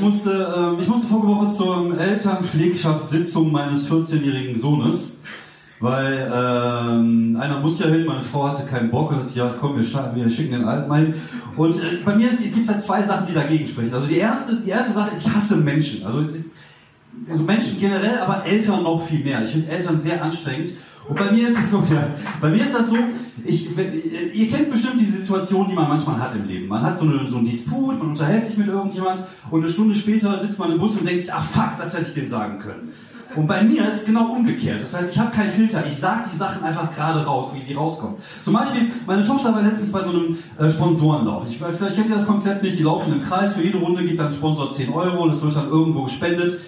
Ich musste, äh, ich musste vorige Woche zur Elternpflegschaftssitzung meines 14-jährigen Sohnes, weil ähm, einer muss ja hin, meine Frau hatte keinen Bock und hat ja, komm, wir, wir schicken den Alten hin. Und äh, bei mir gibt es halt zwei Sachen, die dagegen sprechen. Also die erste, die erste Sache ist, ich hasse Menschen. Also, also Menschen generell, aber Eltern noch viel mehr. Ich finde Eltern sehr anstrengend. Und bei mir ist es so, ja, bei mir ist das so, ich, ihr kennt bestimmt diese Situation, die man manchmal hat im Leben. Man hat so, eine, so einen Disput, man unterhält sich mit irgendjemand und eine Stunde später sitzt man im Bus und denkt sich, ach fuck, das hätte ich dem sagen können. Und bei mir ist es genau umgekehrt. Das heißt, ich habe keinen Filter. Ich sage die Sachen einfach gerade raus, wie sie rauskommen. Zum Beispiel, meine Tochter war letztens bei so einem äh, Sponsorenlauf. Ich, vielleicht kennt ihr das Konzept nicht. Die laufen im Kreis. Für jede Runde gibt ein Sponsor 10 Euro. Das wird dann irgendwo gespendet.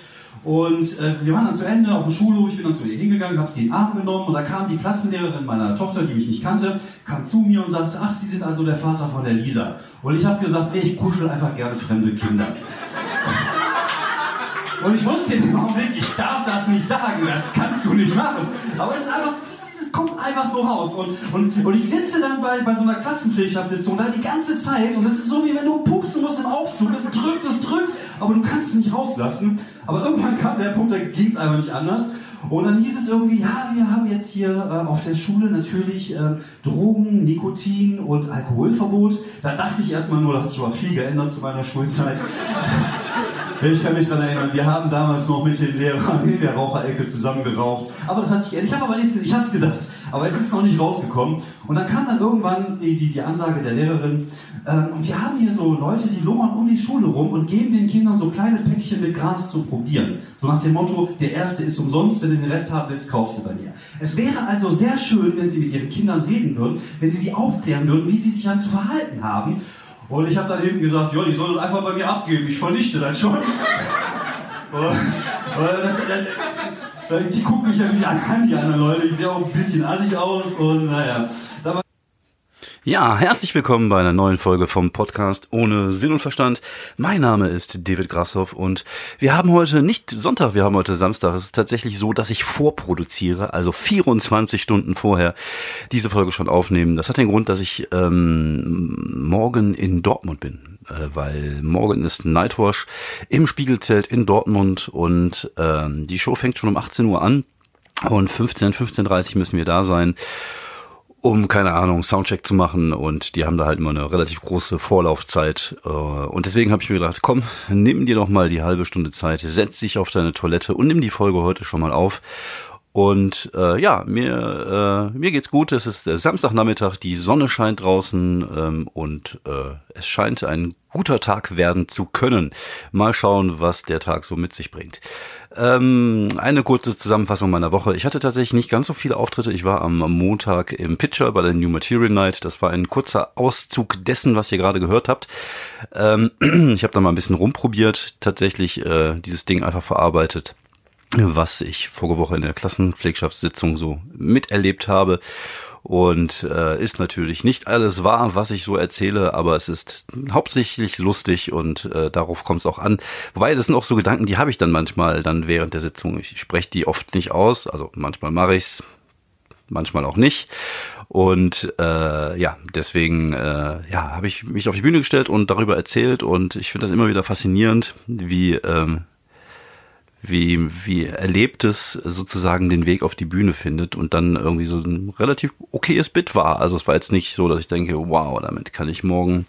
Und äh, wir waren dann zu Ende auf dem Schulhof, ich bin dann zu ihr hingegangen, habe sie in den Arm genommen und da kam die Klassenlehrerin meiner Tochter, die mich nicht kannte, kam zu mir und sagte, ach, Sie sind also der Vater von der Lisa. Und ich habe gesagt, nee, ich kuschel einfach gerne fremde Kinder. Und ich wusste dem Augenblick, ich darf das nicht sagen, das kannst du nicht machen. Aber es ist einfach, kommt einfach so raus. Und, und, und ich sitze dann bei, bei so einer Klassenpflegschaftssitzung da die ganze Zeit und es ist so, wie wenn du pupsen musst im Aufzug. Es drückt, es drückt, aber du kannst es nicht rauslassen. Aber irgendwann kam der Punkt, da ging es einfach nicht anders. Und dann hieß es irgendwie, ja, wir haben jetzt hier äh, auf der Schule natürlich äh, Drogen, Nikotin und Alkoholverbot. Da dachte ich erstmal nur, da hat sich aber viel geändert zu meiner Schulzeit. Ich kann mich daran erinnern, wir haben damals noch mit den Lehrern in der Raucherecke zusammengeraucht. Aber das hat sich. Ich habe aber nicht, ich habe es gedacht, aber es ist noch nicht rausgekommen. Und dann kam dann irgendwann die, die, die Ansage der Lehrerin, ähm, wir haben hier so Leute, die lungern um die Schule rum und geben den Kindern so kleine Päckchen mit Gras zu probieren. So nach dem Motto, der erste ist umsonst, wenn du den Rest haben willst, kaufst du bei mir. Es wäre also sehr schön, wenn Sie mit Ihren Kindern reden würden, wenn Sie sie aufklären würden, wie sie sich dann zu verhalten haben. Und ich habe dann eben gesagt, ja, die sollen einfach bei mir abgeben, ich vernichte das schon. Und, das, das, die gucken mich natürlich an, die anderen Leute. Ich sehe auch ein bisschen assig aus und naja. Da ja, herzlich willkommen bei einer neuen Folge vom Podcast ohne Sinn und Verstand. Mein Name ist David Grashoff und wir haben heute nicht Sonntag, wir haben heute Samstag. Es ist tatsächlich so, dass ich vorproduziere, also 24 Stunden vorher diese Folge schon aufnehmen. Das hat den Grund, dass ich ähm, morgen in Dortmund bin, äh, weil morgen ist Nightwash im Spiegelzelt in Dortmund und ähm, die Show fängt schon um 18 Uhr an und 15, 15.30 müssen wir da sein um, keine Ahnung, Soundcheck zu machen und die haben da halt immer eine relativ große Vorlaufzeit äh, und deswegen habe ich mir gedacht, komm, nimm dir doch mal die halbe Stunde Zeit, setz dich auf deine Toilette und nimm die Folge heute schon mal auf und äh, ja, mir, äh, mir geht's gut. Es ist äh, Samstagnachmittag, die Sonne scheint draußen ähm, und äh, es scheint ein guter Tag werden zu können. Mal schauen, was der Tag so mit sich bringt. Ähm, eine kurze Zusammenfassung meiner Woche. Ich hatte tatsächlich nicht ganz so viele Auftritte. Ich war am, Montag im Pitcher bei der New Material Night. Das war ein kurzer Auszug dessen, was ihr gerade gehört habt. Ähm, ich habe da mal ein bisschen rumprobiert, tatsächlich äh, dieses Ding einfach verarbeitet was ich vorige Woche in der Klassenpflegschaftssitzung so miterlebt habe. Und äh, ist natürlich nicht alles wahr, was ich so erzähle, aber es ist hauptsächlich lustig und äh, darauf kommt es auch an. Wobei, das sind auch so Gedanken, die habe ich dann manchmal dann während der Sitzung. Ich spreche die oft nicht aus, also manchmal mache ich's, manchmal auch nicht. Und äh, ja, deswegen äh, ja, habe ich mich auf die Bühne gestellt und darüber erzählt und ich finde das immer wieder faszinierend, wie ähm, wie, wie Erlebtes sozusagen den Weg auf die Bühne findet und dann irgendwie so ein relativ okayes Bit war. Also es war jetzt nicht so, dass ich denke, wow, damit kann ich morgen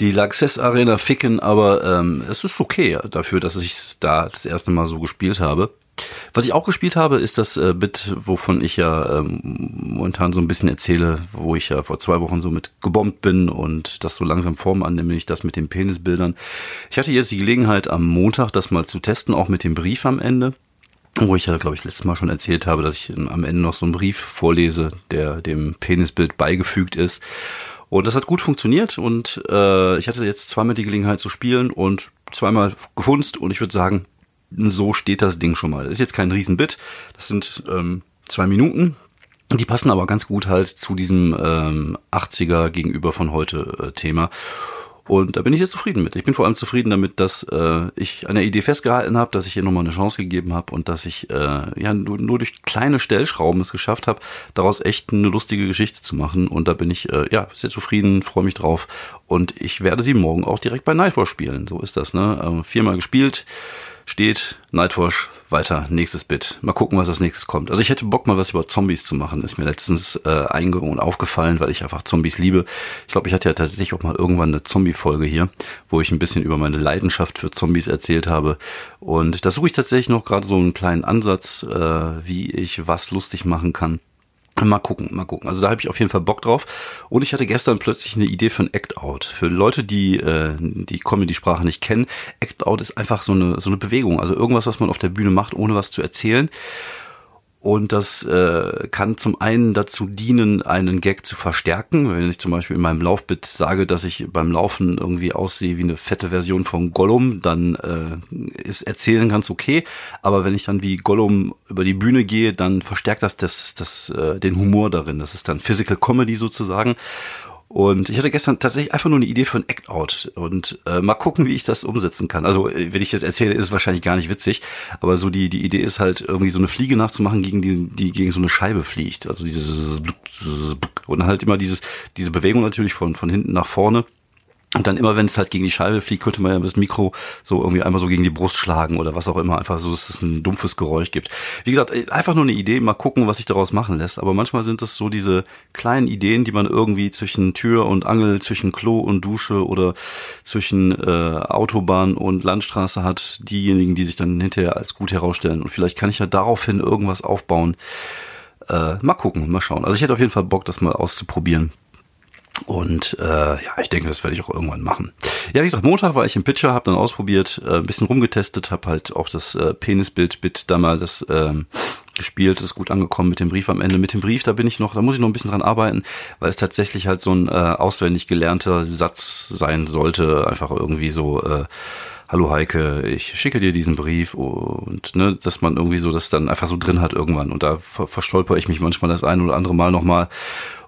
die Laxess Arena ficken, aber ähm, es ist okay dafür, dass ich da das erste Mal so gespielt habe. Was ich auch gespielt habe, ist das äh, Bit, wovon ich ja ähm, momentan so ein bisschen erzähle, wo ich ja vor zwei Wochen so mit gebombt bin und das so langsam Form annimmt, nämlich das mit den Penisbildern. Ich hatte jetzt die Gelegenheit, am Montag das mal zu testen, auch mit dem Brief am Ende wo ich ja, glaube ich, letztes Mal schon erzählt habe, dass ich am Ende noch so einen Brief vorlese, der dem Penisbild beigefügt ist. Und das hat gut funktioniert und äh, ich hatte jetzt zweimal die Gelegenheit zu spielen und zweimal gefunzt und ich würde sagen, so steht das Ding schon mal. Das ist jetzt kein Riesenbit, das sind ähm, zwei Minuten. Die passen aber ganz gut halt zu diesem ähm, 80er gegenüber von heute äh, Thema. Und da bin ich sehr zufrieden mit. Ich bin vor allem zufrieden damit, dass äh, ich an der Idee festgehalten habe, dass ich ihr nochmal eine Chance gegeben habe und dass ich äh, ja nur, nur durch kleine Stellschrauben es geschafft habe, daraus echt eine lustige Geschichte zu machen. Und da bin ich äh, ja sehr zufrieden, freue mich drauf. Und ich werde sie morgen auch direkt bei Nightwatch spielen. So ist das, ne? Äh, viermal gespielt steht Nightwash weiter, nächstes Bit. Mal gucken, was als nächstes kommt. Also ich hätte Bock mal was über Zombies zu machen. Ist mir letztens äh, eingegangen und aufgefallen, weil ich einfach Zombies liebe. Ich glaube, ich hatte ja tatsächlich auch mal irgendwann eine Zombie-Folge hier, wo ich ein bisschen über meine Leidenschaft für Zombies erzählt habe. Und da suche ich tatsächlich noch gerade so einen kleinen Ansatz, äh, wie ich was lustig machen kann. Mal gucken, mal gucken. Also da habe ich auf jeden Fall Bock drauf. Und ich hatte gestern plötzlich eine Idee für ein Act-Out. Für Leute, die äh, die Comedy-Sprache nicht kennen, Act-Out ist einfach so eine, so eine Bewegung. Also irgendwas, was man auf der Bühne macht, ohne was zu erzählen. Und das äh, kann zum einen dazu dienen, einen Gag zu verstärken. Wenn ich zum Beispiel in meinem Laufbit sage, dass ich beim Laufen irgendwie aussehe wie eine fette Version von Gollum, dann äh, ist Erzählen ganz okay. Aber wenn ich dann wie Gollum über die Bühne gehe, dann verstärkt das, das, das äh, den Humor darin. Das ist dann Physical Comedy sozusagen. Und ich hatte gestern tatsächlich einfach nur eine Idee für ein Act-Out und äh, mal gucken, wie ich das umsetzen kann. Also, äh, wenn ich das erzähle, ist es wahrscheinlich gar nicht witzig, aber so die, die Idee ist halt, irgendwie so eine Fliege nachzumachen, gegen die, die gegen so eine Scheibe fliegt. Also dieses und halt immer dieses, diese Bewegung natürlich von, von hinten nach vorne. Und dann immer, wenn es halt gegen die Scheibe fliegt, könnte man ja das Mikro so irgendwie einmal so gegen die Brust schlagen oder was auch immer, einfach so, dass es ein dumpfes Geräusch gibt. Wie gesagt, einfach nur eine Idee, mal gucken, was sich daraus machen lässt. Aber manchmal sind es so diese kleinen Ideen, die man irgendwie zwischen Tür und Angel, zwischen Klo und Dusche oder zwischen äh, Autobahn und Landstraße hat, diejenigen, die sich dann hinterher als gut herausstellen. Und vielleicht kann ich ja daraufhin irgendwas aufbauen. Äh, mal gucken, mal schauen. Also ich hätte auf jeden Fall Bock, das mal auszuprobieren. Und äh, ja, ich denke, das werde ich auch irgendwann machen. Ja, wie gesagt, Montag war ich im Pitcher, habe dann ausprobiert, äh, ein bisschen rumgetestet, habe halt auch das äh, Penisbild-Bit da mal das ähm, gespielt, ist gut angekommen mit dem Brief am Ende. Mit dem Brief, da bin ich noch, da muss ich noch ein bisschen dran arbeiten, weil es tatsächlich halt so ein äh, auswendig gelernter Satz sein sollte, einfach irgendwie so äh, hallo Heike, ich schicke dir diesen Brief. Und ne, dass man irgendwie so das dann einfach so drin hat irgendwann. Und da ver verstolper ich mich manchmal das ein oder andere Mal nochmal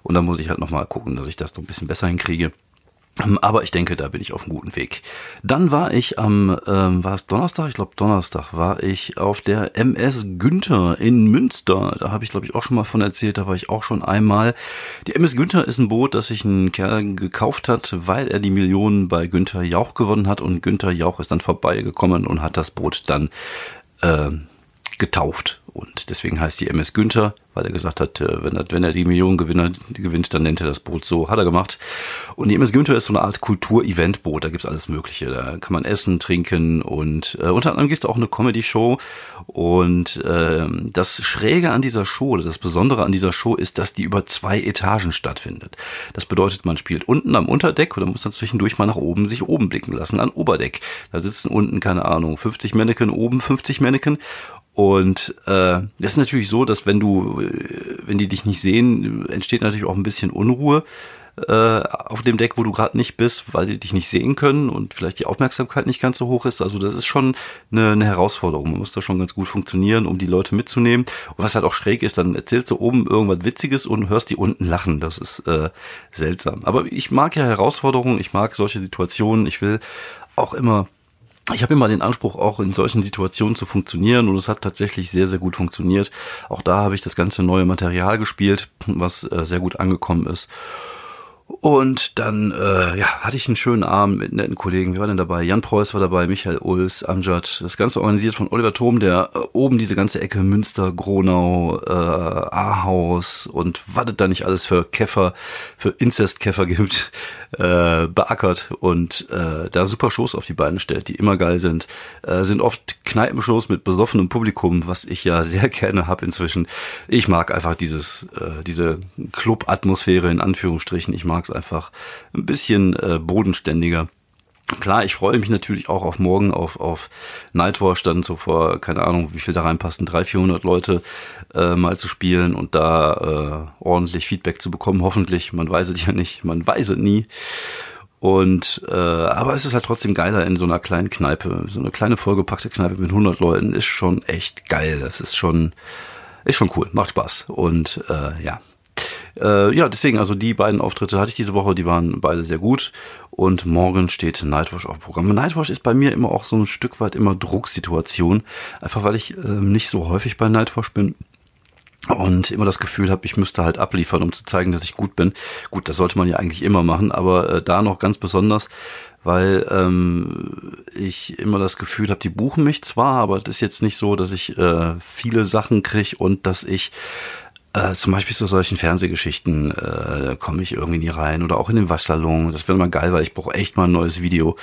und dann muss ich halt nochmal gucken, dass ich das so ein bisschen besser hinkriege. Ähm, aber ich denke, da bin ich auf einem guten Weg. Dann war ich am, ähm, war es Donnerstag? Ich glaube Donnerstag war ich auf der MS Günther in Münster. Da habe ich, glaube ich, auch schon mal von erzählt. Da war ich auch schon einmal. Die MS Günther ist ein Boot, das sich ein Kerl gekauft hat, weil er die Millionen bei Günther Jauch gewonnen hat. Und Günther Jauch ist dann vorbeigekommen und hat das Boot dann äh, getauft. Und deswegen heißt die MS Günther, weil er gesagt hat, äh, wenn er, wenn er die Millionen gewinnt, dann nennt er das Boot so. Hat er gemacht. Und die MS Günther ist so eine Art Kultur-Event-Boot. Da gibt's alles Mögliche. Da kann man essen, trinken und äh, unter anderem gibt's auch eine Comedy-Show. Und äh, das Schräge an dieser Show, das Besondere an dieser Show ist, dass die über zwei Etagen stattfindet. Das bedeutet, man spielt unten am Unterdeck oder muss dann zwischendurch mal nach oben sich oben blicken lassen, an Oberdeck. Da sitzen unten, keine Ahnung, 50 Mannequin, oben 50 Mannequin und äh, ist natürlich so, dass wenn du, äh, wenn die dich nicht sehen, entsteht natürlich auch ein bisschen Unruhe äh, auf dem Deck, wo du gerade nicht bist, weil die dich nicht sehen können und vielleicht die Aufmerksamkeit nicht ganz so hoch ist. Also das ist schon eine, eine Herausforderung. Man muss da schon ganz gut funktionieren, um die Leute mitzunehmen. Und was halt auch schräg ist, dann erzählst du oben irgendwas Witziges und hörst die unten lachen. Das ist äh, seltsam. Aber ich mag ja Herausforderungen, ich mag solche Situationen. Ich will auch immer ich habe immer den Anspruch, auch in solchen Situationen zu funktionieren und es hat tatsächlich sehr, sehr gut funktioniert. Auch da habe ich das ganze neue Material gespielt, was äh, sehr gut angekommen ist. Und dann äh, ja, hatte ich einen schönen Abend mit netten Kollegen. Wir waren denn dabei? Jan Preuß war dabei, Michael Ulfs, Amjad. Das Ganze organisiert von Oliver Thom, der äh, oben diese ganze Ecke Münster, Gronau, äh, Ahaus und wartet da nicht alles für Käfer, für Inzestkäfer gibt, äh, beackert und äh, da super Shows auf die Beine stellt, die immer geil sind. Äh, sind oft Kneipenshows mit besoffenem Publikum, was ich ja sehr gerne hab inzwischen. Ich mag einfach dieses, äh, diese Club-Atmosphäre in Anführungsstrichen. Ich mag es einfach ein bisschen äh, bodenständiger. Klar, ich freue mich natürlich auch auf morgen auf, auf Nightwatch, dann so vor, keine Ahnung, wie viel da reinpassen, 300, 400 Leute äh, mal zu spielen und da äh, ordentlich Feedback zu bekommen, hoffentlich. Man weiß es ja nicht, man weiß es nie. Und äh, aber es ist halt trotzdem geiler in so einer kleinen Kneipe, so eine kleine vollgepackte Kneipe mit 100 Leuten ist schon echt geil. Das ist schon ist schon cool, macht Spaß und äh, ja, Äh, ja, deswegen, also die beiden Auftritte hatte ich diese Woche, die waren beide sehr gut. Und morgen steht Nightwatch auf Programm. Nightwatch ist bei mir immer auch so ein Stück weit immer Drucksituation. Einfach weil ich äh, nicht so häufig bei Nightwatch bin und immer das Gefühl habe, ich müsste halt abliefern, um zu zeigen, dass ich gut bin. Gut, das sollte man ja eigentlich immer machen, aber äh, da noch ganz besonders, weil ähm, ich immer das Gefühl habe, die buchen mich zwar, aber das ist jetzt nicht so, dass ich äh, viele Sachen kriege und dass ich äh, zum Beispiel zu solchen Fernsehgeschichten äh, komme ich irgendwie nie rein oder auch in den Waschsalon. Das wäre mal geil, weil ich brauche echt mal ein neues Video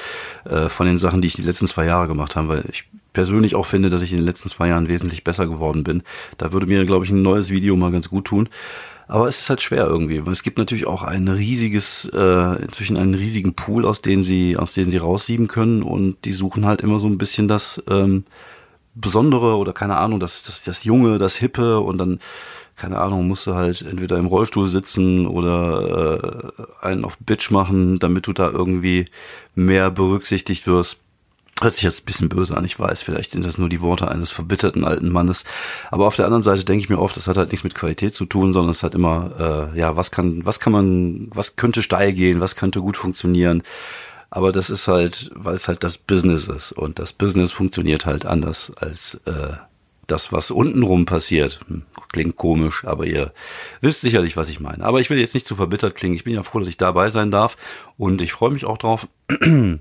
äh, von den Sachen, die ich die letzten zwei Jahre gemacht habe, weil ich persönlich auch finde, dass ich in den letzten zwei Jahren wesentlich besser geworden bin. Da würde mir, glaube ich, ein neues Video mal ganz gut tun. Aber es ist halt schwer irgendwie. Es gibt natürlich auch ein riesiges, äh, inzwischen einen riesigen Pool, aus denen sie, aus denen sie raussieben können und die suchen halt immer so ein bisschen das ähm, Besondere oder keine Ahnung, das, das, das Junge, das Hippe und dann, keine Ahnung, musst du halt entweder im Rollstuhl sitzen oder äh, einen auf Bitch machen, damit du da irgendwie mehr berücksichtigt wirst. Hört sich jetzt ein bisschen böse an, ich weiß, vielleicht sind das nur die Worte eines verbitterten alten Mannes. Aber auf der anderen Seite denke ich mir oft, das hat halt nichts mit Qualität zu tun, sondern es hat immer, äh, ja, was kann, was kann man, was könnte steil gehen, was könnte gut funktionieren. Aber das ist halt, weil es halt das Business ist. Und das Business funktioniert halt anders als äh, das, was untenrum passiert. Hm, klingt komisch, aber ihr wisst sicherlich, was ich meine. Aber ich will jetzt nicht zu verbittert klingen. Ich bin ja froh, dass ich dabei sein darf. Und ich freue mich auch drauf.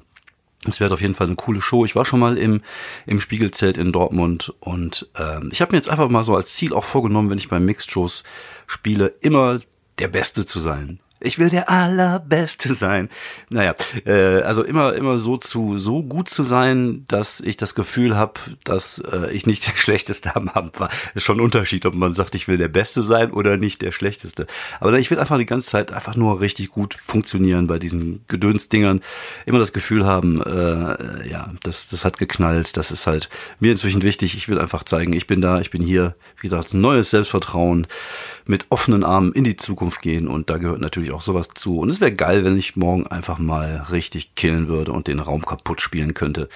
Es wird auf jeden Fall eine coole Show. Ich war schon mal im, im Spiegelzelt in Dortmund und ähm, ich habe mir jetzt einfach mal so als Ziel auch vorgenommen, wenn ich bei Mixed-Shows spiele, immer der Beste zu sein. Ich will der allerbeste sein. Naja, äh, also immer immer so zu so gut zu sein, dass ich das Gefühl habe, dass äh, ich nicht der schlechteste am Abend war. Ist schon ein Unterschied, ob man sagt, ich will der Beste sein oder nicht der schlechteste. Aber ich will einfach die ganze Zeit einfach nur richtig gut funktionieren bei diesen Gedönsdingern. Immer das Gefühl haben, äh, ja, das das hat geknallt. Das ist halt mir inzwischen wichtig. Ich will einfach zeigen, ich bin da, ich bin hier. Wie gesagt, neues Selbstvertrauen mit offenen Armen in die Zukunft gehen und da gehört natürlich auch sowas zu. Und es wäre geil, wenn ich morgen einfach mal richtig killen würde und den Raum kaputt spielen könnte.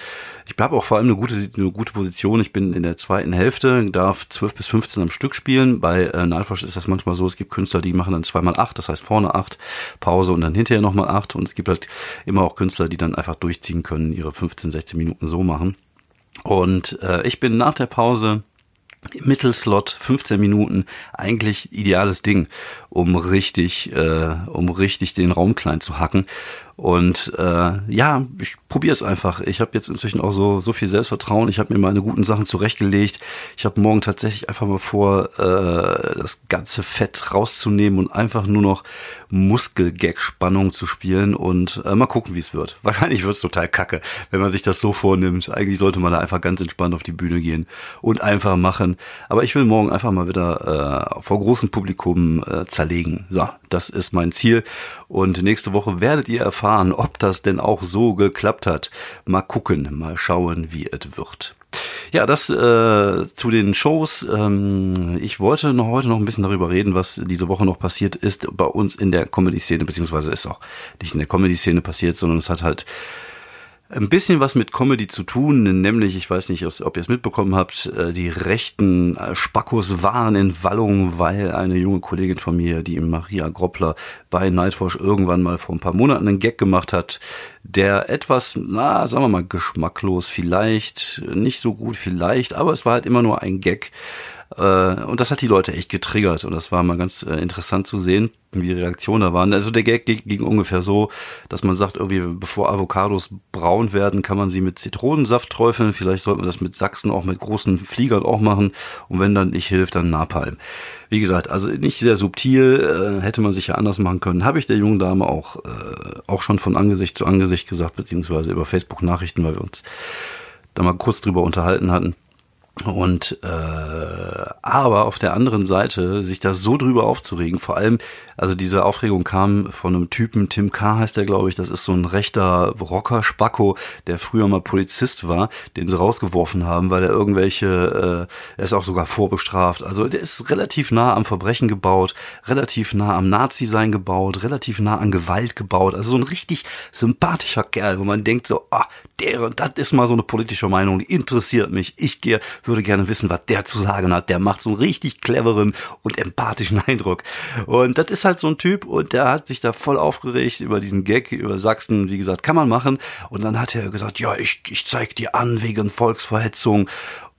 Ich habe auch vor allem eine gute, eine gute Position. Ich bin in der zweiten Hälfte, darf 12 bis 15 am Stück spielen. Bei äh, Nalfosch ist das manchmal so, es gibt Künstler, die machen dann zweimal acht, das heißt vorne acht, Pause und dann hinterher nochmal acht. Und es gibt halt immer auch Künstler, die dann einfach durchziehen können, ihre 15, 16 Minuten so machen. Und äh, ich bin nach der Pause Mittelslot, 15 Minuten, eigentlich ideales Ding, um richtig, äh, um richtig den Raum klein zu hacken. Und äh, ja, ich probiere es einfach. Ich habe jetzt inzwischen auch so so viel Selbstvertrauen. Ich habe mir meine guten Sachen zurechtgelegt. Ich habe morgen tatsächlich einfach mal vor, äh, das ganze Fett rauszunehmen und einfach nur noch Muskelgag-Spannung zu spielen und äh, mal gucken, wie es wird. Wahrscheinlich wird es total kacke, wenn man sich das so vornimmt. Eigentlich sollte man da einfach ganz entspannt auf die Bühne gehen und einfach machen. Aber ich will morgen einfach mal wieder äh, vor großem Publikum äh, zerlegen. So, das ist mein Ziel. Und nächste Woche werdet ihr erfahren, ob das denn auch so geklappt hat. Mal gucken, mal schauen, wie es wird. Ja, das äh, zu den Shows. Ähm, ich wollte noch heute noch ein bisschen darüber reden, was diese Woche noch passiert ist bei uns in der Comedy-Szene, beziehungsweise ist auch nicht in der Comedy-Szene passiert, sondern es hat halt ein bisschen was mit Comedy zu tun, nämlich, ich weiß nicht, ob ihr es mitbekommen habt, äh, die rechten äh, Spackos waren in Wallung, weil eine junge Kollegin von mir, die Maria Groppler bei Nightwatch irgendwann mal vor ein paar Monaten einen Gag gemacht hat, der etwas, na, sagen wir mal, geschmacklos vielleicht, nicht so gut vielleicht, aber es war halt immer nur ein Gag. Äh, und das hat die Leute echt getriggert und das war mal ganz interessant zu sehen wie die Reaktionen da waren. Also der Gag ging ungefähr so, dass man sagt, irgendwie, bevor Avocados braun werden, kann man sie mit Zitronensaft träufeln. Vielleicht sollte man das mit Sachsen auch mit großen Fliegern auch machen. Und wenn dann nicht hilft, dann Napalm. Wie gesagt, also nicht sehr subtil, äh, hätte man sich ja anders machen können. Habe ich der jungen Dame auch, äh, auch schon von Angesicht zu Angesicht gesagt, beziehungsweise über Facebook-Nachrichten, weil wir uns da mal kurz drüber unterhalten hatten. Und äh, aber auf der anderen Seite sich da so drüber aufzuregen, vor allem, also diese Aufregung kam von einem Typen, Tim K. heißt der, glaube ich, das ist so ein rechter Rocker Spacko, der früher mal Polizist war, den sie rausgeworfen haben, weil er irgendwelche, äh, er ist auch sogar vorbestraft. Also der ist relativ nah am Verbrechen gebaut, relativ nah am Nazi-Sein gebaut, relativ nah an Gewalt gebaut. Also so ein richtig sympathischer Kerl, wo man denkt so, ah, der, das ist mal so eine politische Meinung, die interessiert mich. Ich gehe würde gerne wissen, was der zu sagen hat. Der macht so einen richtig cleveren und empathischen Eindruck. Und das ist halt so ein Typ und der hat sich da voll aufgeregt über diesen Gag über Sachsen. Wie gesagt, kann man machen. Und dann hat er gesagt, ja, ich, ich zeig dir an wegen Volksverhetzung.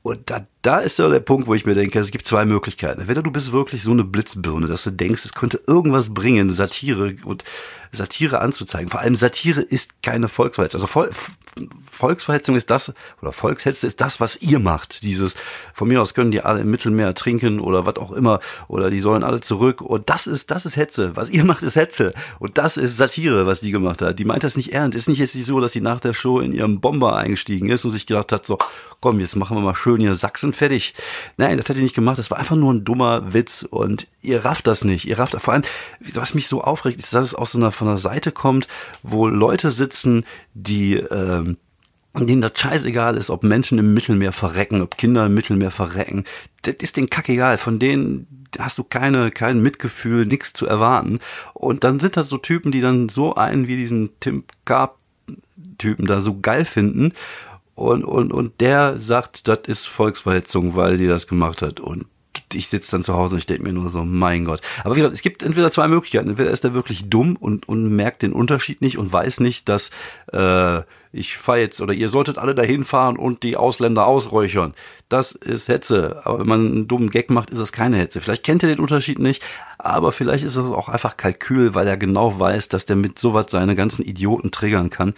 Und da, da ist ja der Punkt, wo ich mir denke, es gibt zwei Möglichkeiten. Entweder du bist wirklich so eine Blitzbirne, dass du denkst, es könnte irgendwas bringen, Satire und Satire anzuzeigen. Vor allem Satire ist keine Volksverhetzung. Also Volksverhetzung ist das, oder Volkshetze ist das, was ihr macht. Dieses, von mir aus können die alle im Mittelmeer trinken oder was auch immer, oder die sollen alle zurück. Und das ist, das ist Hetze. Was ihr macht, ist Hetze. Und das ist Satire, was die gemacht hat. Die meint das nicht ernst. Ist nicht jetzt nicht so, dass sie nach der Show in ihrem Bomber eingestiegen ist und sich gedacht hat, so, komm, jetzt machen wir mal schön hier Sachsen fertig. Nein, das hat sie nicht gemacht. Das war einfach nur ein dummer Witz und ihr rafft das nicht. Ihr rafft, vor allem, was mich so aufregt, ist, dass es aus so einer, von der Seite kommt, wo Leute sitzen, die, ähm, denen das scheißegal ist, ob Menschen im Mittelmeer verrecken, ob Kinder im Mittelmeer verrecken. Das ist denen kackegal. Von denen hast du keine, kein Mitgefühl, nichts zu erwarten. Und dann sind das so Typen, die dann so einen wie diesen Tim Carp Typen da so geil finden. Und, und, und der sagt, das ist Volksverhetzung, weil die das gemacht hat. Und ich sitze dann zu Hause und ich denke mir nur so, mein Gott. Aber wie gesagt, es gibt entweder zwei Möglichkeiten. Entweder ist er wirklich dumm und, und merkt den Unterschied nicht und weiß nicht, dass äh, ich fahre jetzt oder ihr solltet alle dahin fahren und die Ausländer ausräuchern. Das ist Hetze. Aber wenn man einen dummen Gag macht, ist das keine Hetze. Vielleicht kennt er den Unterschied nicht, aber vielleicht ist das auch einfach Kalkül, weil er genau weiß, dass der mit sowas seine ganzen Idioten triggern kann.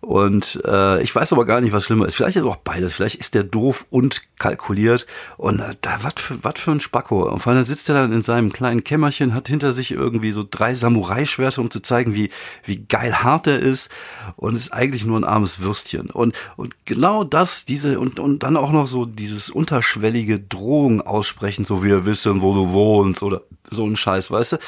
Und äh, ich weiß aber gar nicht, was schlimmer ist. Vielleicht ist auch beides. Vielleicht ist der doof und kalkuliert. Und äh, da, was für, was für ein Spacko. Und vor allem sitzt er dann in seinem kleinen Kämmerchen, hat hinter sich irgendwie so drei Samurai-Schwerter, um zu zeigen, wie, wie geil hart er ist. Und ist eigentlich nur ein armes Würstchen. Und, und genau das, diese, und, und dann auch noch so dieses unterschwellige Drohung aussprechen, so wir wissen, wo du wohnst oder so ein Scheiß, weißt du?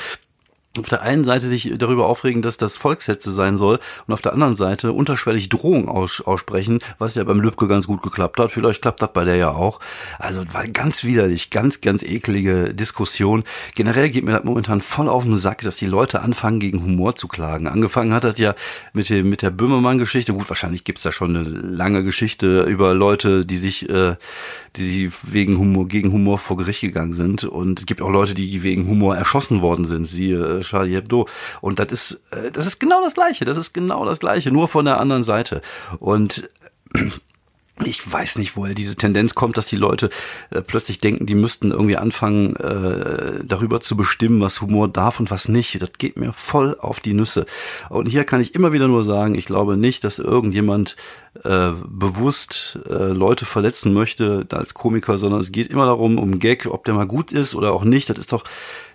Auf der einen Seite sich darüber aufregen, dass das Volkshetze sein soll und auf der anderen Seite unterschwellig Drohung aus, aussprechen, was ja beim Lübcke ganz gut geklappt hat. Vielleicht klappt das bei der ja auch. Also war ganz widerlich, ganz, ganz eklige Diskussion. Generell geht mir das momentan voll auf den Sack, dass die Leute anfangen, gegen Humor zu klagen. Angefangen hat das ja mit, dem, mit der Böhmermann-Geschichte. Gut, wahrscheinlich gibt's da schon eine lange Geschichte über Leute, die sich, äh, die wegen Humor, gegen Humor vor Gericht gegangen sind. Und es gibt auch Leute, die wegen Humor erschossen worden sind. Sie äh, Charlie Hebdo. Und das ist, äh, das ist genau das Gleiche. Das ist genau das Gleiche, nur von der anderen Seite. Und ich weiß nicht, woher diese Tendenz kommt, dass die Leute äh, plötzlich denken, die müssten irgendwie anfangen, äh, darüber zu bestimmen, was Humor darf und was nicht. Das geht mir voll auf die Nüsse. Und hier kann ich immer wieder nur sagen, ich glaube nicht, dass irgendjemand äh, bewusst äh, Leute verletzen möchte als Komiker, sondern es geht immer darum, um Gag, ob der mal gut ist oder auch nicht. Das ist doch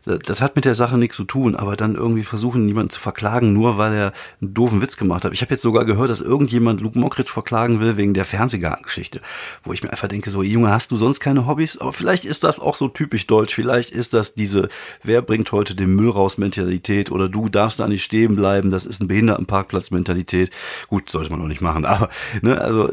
das hat mit der Sache nichts zu tun, aber dann irgendwie versuchen, niemanden zu verklagen, nur weil er einen doofen Witz gemacht hat. Ich habe jetzt sogar gehört, dass irgendjemand Luke Mockridge verklagen will wegen der Fernsehgartengeschichte, wo ich mir einfach denke, so Junge, hast du sonst keine Hobbys? Aber vielleicht ist das auch so typisch deutsch, vielleicht ist das diese, wer bringt heute den Müll raus Mentalität oder du darfst da nicht stehen bleiben, das ist ein Behindertenparkplatz Mentalität. Gut, sollte man auch nicht machen, aber ne, also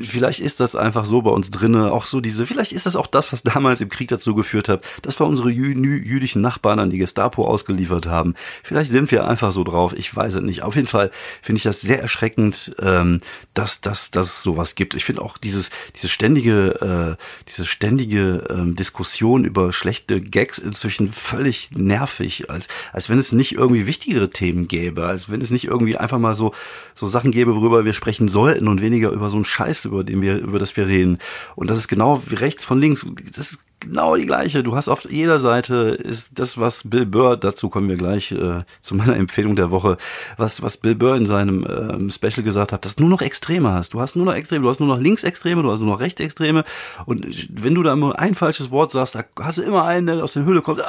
vielleicht ist das einfach so bei uns drinne, auch so diese, vielleicht ist das auch das, was damals im Krieg dazu geführt hat, dass wir unsere jü jüdischen Nachbarn an die Gestapo ausgeliefert haben. Vielleicht sind wir einfach so drauf, ich weiß es nicht. Auf jeden Fall finde ich das sehr erschreckend, ähm, dass, dass, dass es sowas gibt. Ich finde auch dieses, diese ständige, äh, diese ständige ähm, Diskussion über schlechte Gags inzwischen völlig nervig, als, als wenn es nicht irgendwie wichtigere Themen gäbe, als wenn es nicht irgendwie einfach mal so, so Sachen gäbe, worüber wir sprechen sollten und weniger über so einen Scheiß, über den wir, über das wir reden. Und das ist genau wie rechts von links. Das ist genau die gleiche. Du hast auf jeder Seite ist das, was Bill Burr, dazu kommen wir gleich äh, zu meiner Empfehlung der Woche, was, was Bill Burr in seinem ähm, Special gesagt hat, dass du nur noch Extreme hast. Du hast nur noch Extreme, du hast nur noch Linksextreme, du hast nur noch Rechtsextreme. Und wenn du da immer ein falsches Wort sagst, da hast du immer einen, der aus der Höhle kommt,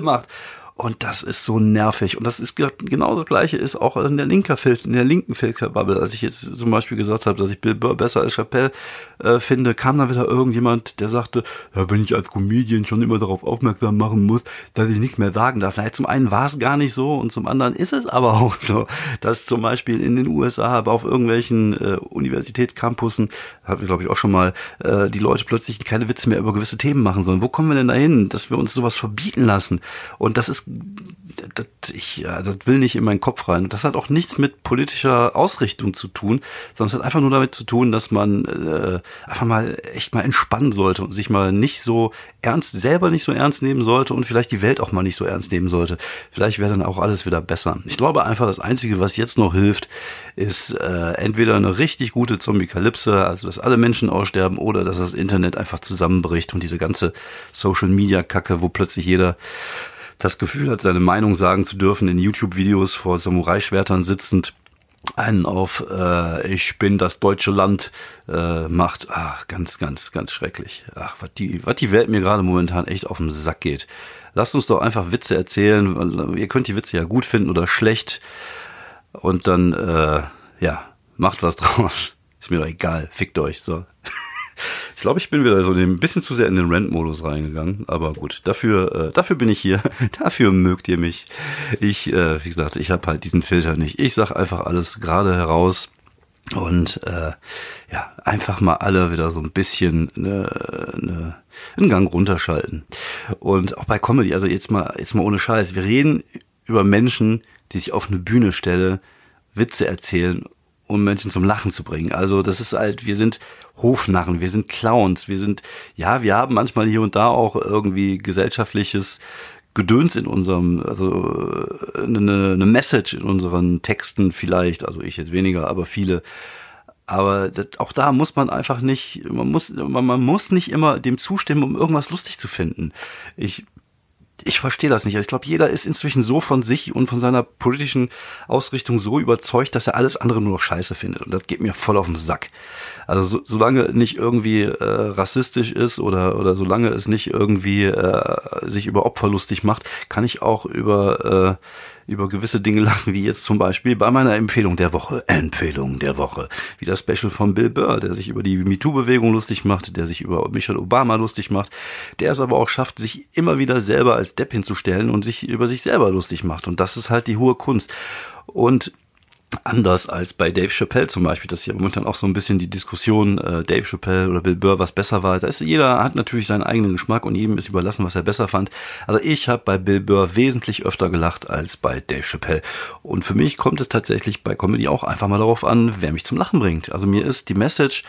macht. Und das ist so nervig. Und das ist genau das Gleiche ist auch in der linker Filter, in der linken Filterbubble. Als ich jetzt zum Beispiel gesagt habe, dass ich Bill Burr besser als Chappelle äh, finde, kam dann wieder irgendjemand, der sagte, ja, wenn ich als Comedian schon immer darauf aufmerksam machen muss, dass ich nichts mehr sagen darf. Na, zum einen war es gar nicht so und zum anderen ist es aber auch so, dass zum Beispiel in den USA, aber auf irgendwelchen äh, Universitätscampussen, haben wir glaube ich auch schon mal, äh, die Leute plötzlich keine Witze mehr über gewisse Themen machen sollen. Wo kommen wir denn dahin, dass wir uns sowas verbieten lassen? Und das ist das, ich, also das will nicht in meinen Kopf rein. Das hat auch nichts mit politischer Ausrichtung zu tun, sondern es hat einfach nur damit zu tun, dass man äh, einfach mal echt mal entspannen sollte und sich mal nicht so ernst, selber nicht so ernst nehmen sollte und vielleicht die Welt auch mal nicht so ernst nehmen sollte. Vielleicht wäre dann auch alles wieder besser. Ich glaube einfach, das Einzige, was jetzt noch hilft, ist äh, entweder eine richtig gute Zombie-Kalypse, also dass alle Menschen aussterben, oder dass das Internet einfach zusammenbricht und diese ganze Social-Media-Kacke, wo plötzlich jeder das Gefühl hat, seine Meinung sagen zu dürfen, in YouTube-Videos vor Samurai-Schwertern sitzend, einen auf äh, ich bin das deutsche Land äh, macht. Ach, ganz, ganz, ganz schrecklich. Ach, was die, was die Welt mir gerade momentan echt auf den Sack geht. Lasst uns doch einfach Witze erzählen. Ihr könnt die Witze ja gut finden oder schlecht. Und dann, äh, ja, macht was draus. Ist mir doch egal. Fickt euch. So. Ich glaube, ich bin wieder so ein bisschen zu sehr in den Rent-Modus reingegangen. Aber gut, dafür, äh, dafür bin ich hier. dafür mögt ihr mich. Ich, äh, wie gesagt, ich habe halt diesen Filter nicht. Ich sag einfach alles gerade heraus. Und äh, ja, einfach mal alle wieder so ein bisschen ne, ne, einen Gang runterschalten. Und auch bei Comedy, also jetzt mal, jetzt mal ohne Scheiß. Wir reden über Menschen, die sich auf eine Bühne stellen, Witze erzählen um Menschen zum Lachen zu bringen. Also das ist halt, wir sind Hofnarren, wir sind Clowns, wir sind, ja, wir haben manchmal hier und da auch irgendwie gesellschaftliches Gedöns in unserem, also eine, eine Message in unseren Texten vielleicht, also ich jetzt weniger, aber viele. Aber das, auch da muss man einfach nicht, man muss, man, man muss nicht immer dem zustimmen, um irgendwas lustig zu finden. Ich ich verstehe das nicht. Ich glaube, jeder ist inzwischen so von sich und von seiner politischen Ausrichtung so überzeugt, dass er alles andere nur noch scheiße findet. Und das geht mir voll auf den Sack. Also so, solange nicht irgendwie äh, rassistisch ist oder, oder solange es nicht irgendwie äh, sich über Opfer lustig macht, kann ich auch über äh, über gewisse Dinge lachen, wie jetzt zum Beispiel bei meiner Empfehlung der Woche, Empfehlung der Woche, wie das Special von Bill Burr, der sich über die MeToo-Bewegung lustig macht, der sich über Michelle Obama lustig macht, der es aber auch schafft, sich immer wieder selber als Depp hinzustellen und sich über sich selber lustig macht. Und das ist halt die hohe Kunst. Und anders als bei Dave Chappelle zum Beispiel. Das ist ja momentan auch so ein bisschen die Diskussion, äh, Dave Chappelle oder Bill Burr, was besser war. Da ist jeder hat natürlich seinen eigenen Geschmack und jedem ist überlassen, was er besser fand. Also ich habe bei Bill Burr wesentlich öfter gelacht als bei Dave Chappelle. Und für mich kommt es tatsächlich bei Comedy auch einfach mal darauf an, wer mich zum Lachen bringt. Also mir ist die Message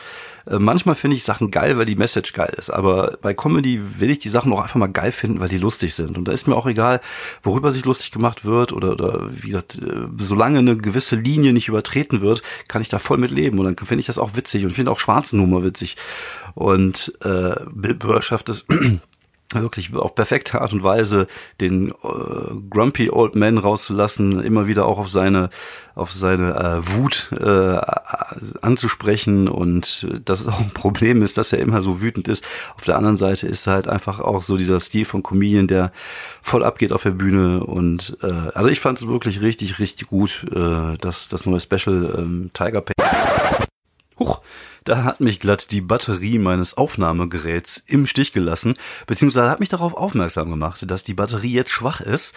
äh, manchmal finde ich Sachen geil, weil die Message geil ist. Aber bei Comedy will ich die Sachen auch einfach mal geil finden, weil die lustig sind. Und da ist mir auch egal, worüber sich lustig gemacht wird oder, oder wie gesagt, äh, solange eine gewisse Linie nicht übertreten wird, kann ich da voll mit leben. Und dann finde ich das auch witzig und finde auch schwarzen Humor witzig. Und äh, Bill Burr schafft es wirklich auf perfekte Art und Weise den äh, grumpy old man rauszulassen, immer wieder auch auf seine auf seine äh, Wut äh, anzusprechen und das auch ein Problem ist, dass er immer so wütend ist. Auf der anderen Seite ist halt einfach auch so dieser Stil von Comedian, der voll abgeht auf der Bühne und äh, also ich fand es wirklich richtig richtig gut, äh, das das neue Special ähm, Tiger Pay. Huch, da hat mich glatt die Batterie meines Aufnahmegeräts im Stich gelassen, beziehungsweise hat mich darauf aufmerksam gemacht, dass die Batterie jetzt schwach ist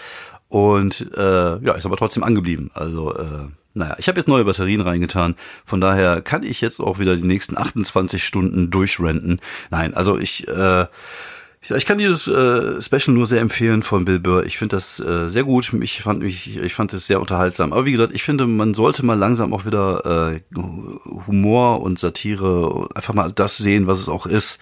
und äh, ja, ist aber trotzdem angeblieben. Also äh, naja, ich habe jetzt neue Batterien reingetan, von daher kann ich jetzt auch wieder die nächsten 28 Stunden durchrenten. Nein, also ich äh, ich kann dieses äh, Special nur sehr empfehlen von Bill Burr. Ich finde das äh, sehr gut. Ich fand mich, ich fand es sehr unterhaltsam. Aber wie gesagt, ich finde, man sollte mal langsam auch wieder äh, Humor und Satire einfach mal das sehen, was es auch ist.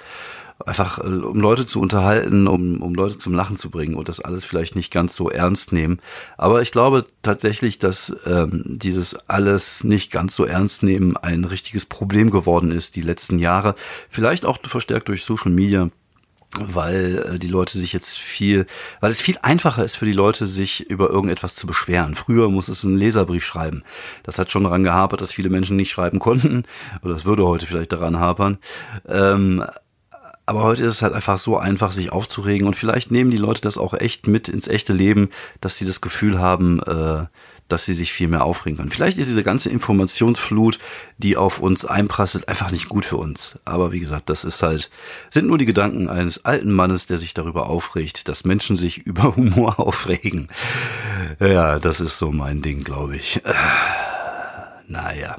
Einfach, äh, um Leute zu unterhalten, um, um Leute zum Lachen zu bringen und das alles vielleicht nicht ganz so ernst nehmen. Aber ich glaube tatsächlich, dass ähm, dieses alles nicht ganz so ernst nehmen ein richtiges Problem geworden ist die letzten Jahre. Vielleicht auch verstärkt durch Social Media weil äh, die Leute sich jetzt viel, weil es viel einfacher ist für die Leute, sich über irgendetwas zu beschweren. Früher muss es einen Leserbrief schreiben. Das hat schon daran gehapert, dass viele Menschen nicht schreiben konnten. Oder es würde heute vielleicht daran hapern. Ähm, aber heute ist es halt einfach so einfach, sich aufzuregen. Und vielleicht nehmen die Leute das auch echt mit ins echte Leben, dass sie das Gefühl haben, äh, dass sie sich viel mehr aufregen können. Vielleicht ist diese ganze Informationsflut, die auf uns einprasselt, einfach nicht gut für uns. Aber wie gesagt, das ist halt, sind nur die Gedanken eines alten Mannes, der sich darüber aufregt, dass Menschen sich über Humor aufregen. Ja, das ist so mein Ding, glaube ich. Naja.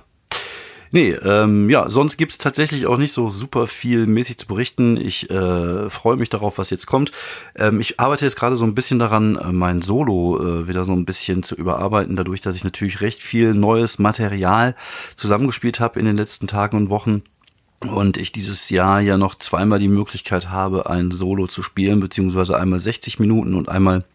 Nee, ähm, ja, sonst gibt's tatsächlich auch nicht so super viel mäßig zu berichten. Ich äh, freue mich darauf, was jetzt kommt. Ähm, ich arbeite jetzt gerade so ein bisschen daran, äh, mein Solo äh, wieder so ein bisschen zu überarbeiten, dadurch, dass ich natürlich recht viel neues Material zusammengespielt habe in den letzten Tagen und Wochen. Und ich dieses Jahr ja noch zweimal die Möglichkeit habe, ein Solo zu spielen, beziehungsweise einmal 60 Minuten und einmal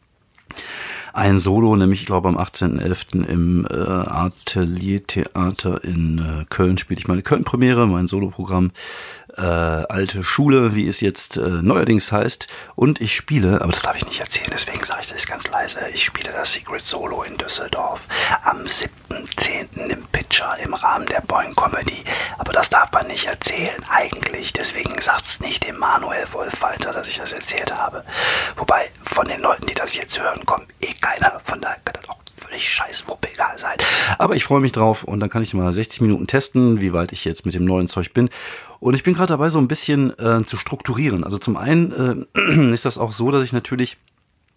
ein Solo, nämlich ich glaube am 18.11. im äh, Ateliertheater in äh, Köln spiele ich meine Köln-Premiere, mein Soloprogramm äh, Alte Schule, wie es jetzt äh, neuerdings heißt. Und ich spiele, aber das darf ich nicht erzählen, deswegen sage ich das ganz leise, ich spiele das Secret Solo in Düsseldorf am 7.10. im Pitcher im Rahmen der Boing Comedy. Aber das darf man nicht erzählen eigentlich, deswegen sagt's nicht dem Manuel Wolf weiter, dass ich das erzählt habe. Wobei von den Leuten, die das jetzt hören, kommt eh keiner, von daher kann das völlig scheiß egal sein. Aber ich freue mich drauf und dann kann ich mal 60 Minuten testen, wie weit ich jetzt mit dem neuen Zeug bin. Und ich bin gerade dabei, so ein bisschen äh, zu strukturieren. Also zum einen äh, ist das auch so, dass ich natürlich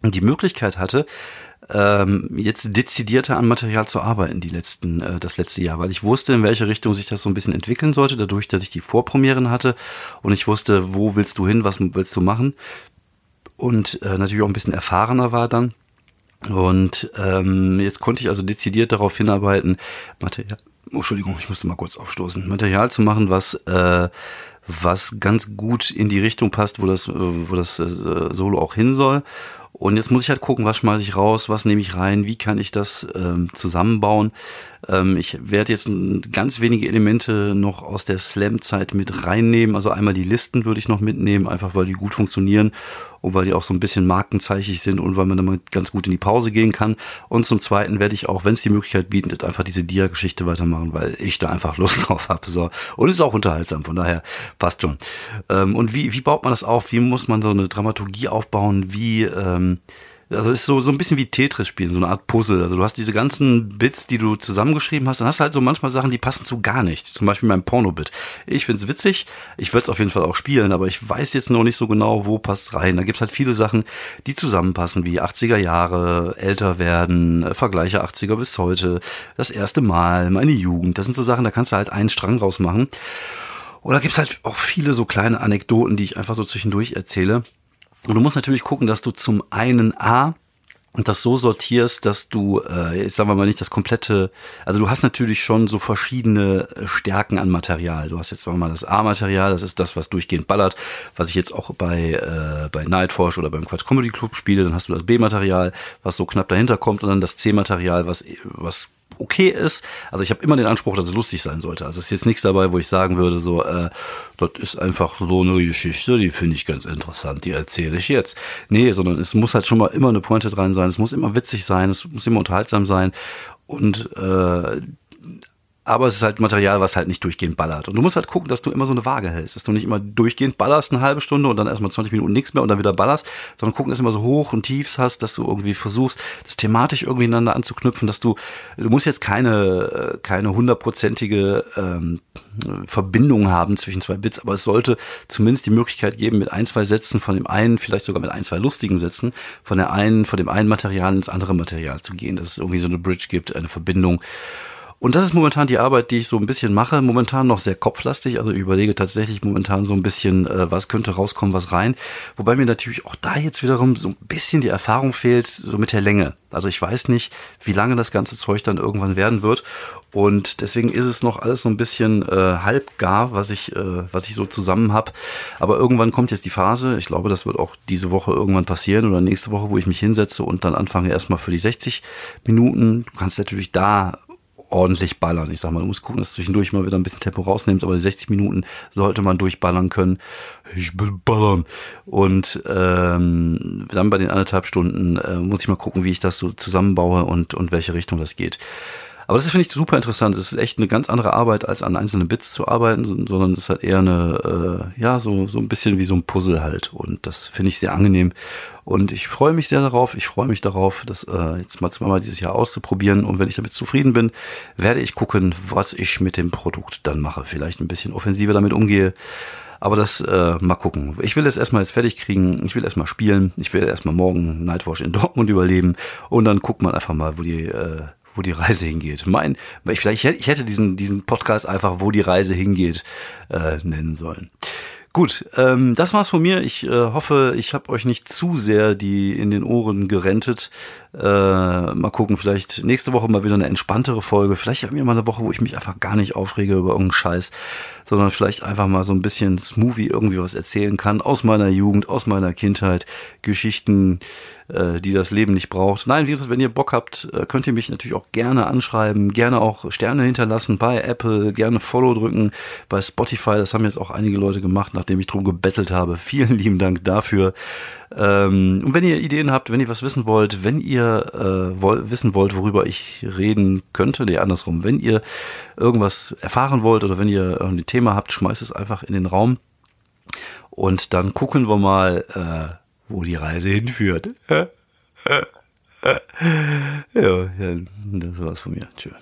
die Möglichkeit hatte, ähm, jetzt dezidierter an Material zu arbeiten, die letzten, äh, das letzte Jahr, weil ich wusste, in welche Richtung sich das so ein bisschen entwickeln sollte, dadurch, dass ich die Vorpremieren hatte und ich wusste, wo willst du hin, was willst du machen und äh, natürlich auch ein bisschen erfahrener war dann. Und ähm, jetzt konnte ich also dezidiert darauf hinarbeiten, Material, oh, Entschuldigung, ich musste mal kurz aufstoßen, Material zu machen, was äh, was ganz gut in die Richtung passt, wo das, wo das äh, Solo auch hin soll. Und jetzt muss ich halt gucken, was schmeiße ich raus, was nehme ich rein, wie kann ich das ähm, zusammenbauen. Ähm, ich werde jetzt ganz wenige Elemente noch aus der Slam-Zeit mit reinnehmen. Also einmal die Listen würde ich noch mitnehmen, einfach weil die gut funktionieren und weil die auch so ein bisschen markenzeichig sind und weil man mal ganz gut in die Pause gehen kann. Und zum Zweiten werde ich auch, wenn es die Möglichkeit bietet, einfach diese Dia-Geschichte weitermachen, weil ich da einfach Lust drauf habe. So. Und ist auch unterhaltsam, von daher passt schon. Ähm, und wie, wie baut man das auf? Wie muss man so eine Dramaturgie aufbauen? Wie ähm, also ist so, so ein bisschen wie Tetris spielen, so eine Art Puzzle. Also du hast diese ganzen Bits, die du zusammengeschrieben hast, dann hast du halt so manchmal Sachen, die passen zu gar nicht. Zum Beispiel mein Porno-Bit. Ich find's witzig, ich würde es auf jeden Fall auch spielen, aber ich weiß jetzt noch nicht so genau, wo passt rein. Da gibt's halt viele Sachen, die zusammenpassen, wie 80er Jahre, älter werden, äh, Vergleiche 80er bis heute, das erste Mal, meine Jugend. Das sind so Sachen, da kannst du halt einen Strang rausmachen. Oder gibt's halt auch viele so kleine Anekdoten, die ich einfach so zwischendurch erzähle. Und du musst natürlich gucken, dass du zum einen A und das so sortierst, dass du, äh, sagen wir mal nicht das komplette, also du hast natürlich schon so verschiedene äh, Stärken an Material. Du hast jetzt sagen wir mal das A-Material, das ist das, was durchgehend ballert, was ich jetzt auch bei äh, bei Nightforce oder beim Quatsch Comedy Club spiele. Dann hast du das B-Material, was so knapp dahinter kommt, und dann das C-Material, was was okay ist. Also ich habe immer den Anspruch, dass es lustig sein sollte. Also es ist jetzt nichts dabei, wo ich sagen würde, so, äh, das ist einfach so eine Geschichte, die finde ich ganz interessant, die erzähle ich jetzt. Nee, sondern es muss halt schon mal immer eine Pointe dran sein, es muss immer witzig sein, es muss immer unterhaltsam sein. Und äh, aber es ist halt Material, was halt nicht durchgehend ballert. Und du musst halt gucken, dass du immer so eine Waage hältst, dass du nicht immer durchgehend ballerst eine halbe Stunde und dann erstmal 20 Minuten nichts mehr und dann wieder ballerst, sondern gucken, dass du immer so hoch und tiefs hast, dass du irgendwie versuchst, das thematisch irgendwie ineinander anzuknüpfen, dass du, du musst jetzt keine, äh, keine hundertprozentige ähm, Verbindung haben zwischen zwei Bits, aber es sollte zumindest die Möglichkeit geben, mit ein, zwei Sätzen von dem einen, vielleicht sogar mit ein, zwei lustigen Sätzen, von der einen, von dem einen Material ins andere Material zu gehen, dass es irgendwie so eine Bridge gibt, eine Verbindung. Und das ist momentan die Arbeit, die ich so ein bisschen mache. Momentan noch sehr kopflastig. Also ich überlege tatsächlich momentan so ein bisschen, äh, was könnte rauskommen, was rein. Wobei mir natürlich auch da jetzt wiederum so ein bisschen die Erfahrung fehlt, so mit der Länge. Also ich weiß nicht, wie lange das ganze Zeug dann irgendwann werden wird. Und deswegen ist es noch alles so ein bisschen äh, halbgar, was ich, äh, was ich so zusammen habe. Aber irgendwann kommt jetzt die Phase, ich glaube, das wird auch diese Woche irgendwann passieren oder nächste Woche, wo ich mich hinsetze und dann anfange erstmal für die 60 Minuten. Du kannst natürlich da ordentlich ballern. Ich sag mal, du musst gucken, dass du zwischendurch mal wieder ein bisschen Tempo rausnimmst, aber die 60 Minuten sollte man durchballern können. Ich will ballern. Und ähm, dann bei den anderthalb Stunden äh, muss ich mal gucken, wie ich das so zusammenbaue und, und welche Richtung das geht. Aber das finde ich super interessant. Es ist echt eine ganz andere Arbeit, als an einzelnen Bits zu arbeiten, sondern es ist halt eher eine, äh, ja, so, so ein bisschen wie so ein Puzzle halt. Und das finde ich sehr angenehm. Und ich freue mich sehr darauf. Ich freue mich darauf, das äh, jetzt mal zweimal dieses Jahr auszuprobieren. Und wenn ich damit zufrieden bin, werde ich gucken, was ich mit dem Produkt dann mache. Vielleicht ein bisschen offensiver damit umgehe. Aber das äh, mal gucken. Ich will das erstmal jetzt fertig kriegen. Ich will erstmal spielen. Ich will erstmal morgen Nightwatch in Dortmund überleben. Und dann guckt man einfach mal, wo die, äh, wo die Reise hingeht. Mein, ich, vielleicht ich hätte diesen, diesen Podcast einfach, wo die Reise hingeht, äh, nennen sollen. Gut, ähm, das war's von mir. Ich äh, hoffe, ich habe euch nicht zu sehr die in den Ohren gerentet. Äh, mal gucken, vielleicht nächste Woche mal wieder eine entspanntere Folge. Vielleicht haben wir mal eine Woche, wo ich mich einfach gar nicht aufrege über irgendeinen Scheiß, sondern vielleicht einfach mal so ein bisschen smoothie irgendwie was erzählen kann aus meiner Jugend, aus meiner Kindheit, Geschichten, äh, die das Leben nicht braucht. Nein, wie gesagt, wenn ihr Bock habt, äh, könnt ihr mich natürlich auch gerne anschreiben, gerne auch Sterne hinterlassen bei Apple, gerne Follow drücken bei Spotify. Das haben jetzt auch einige Leute gemacht, nachdem ich drum gebettelt habe. Vielen lieben Dank dafür. Ähm, und wenn ihr Ideen habt, wenn ihr was wissen wollt, wenn ihr äh, woll wissen wollt, worüber ich reden könnte, nee, andersrum, wenn ihr irgendwas erfahren wollt oder wenn ihr ein Thema habt, schmeißt es einfach in den Raum und dann gucken wir mal, äh, wo die Reise hinführt. ja, das war's von mir. Tschüss.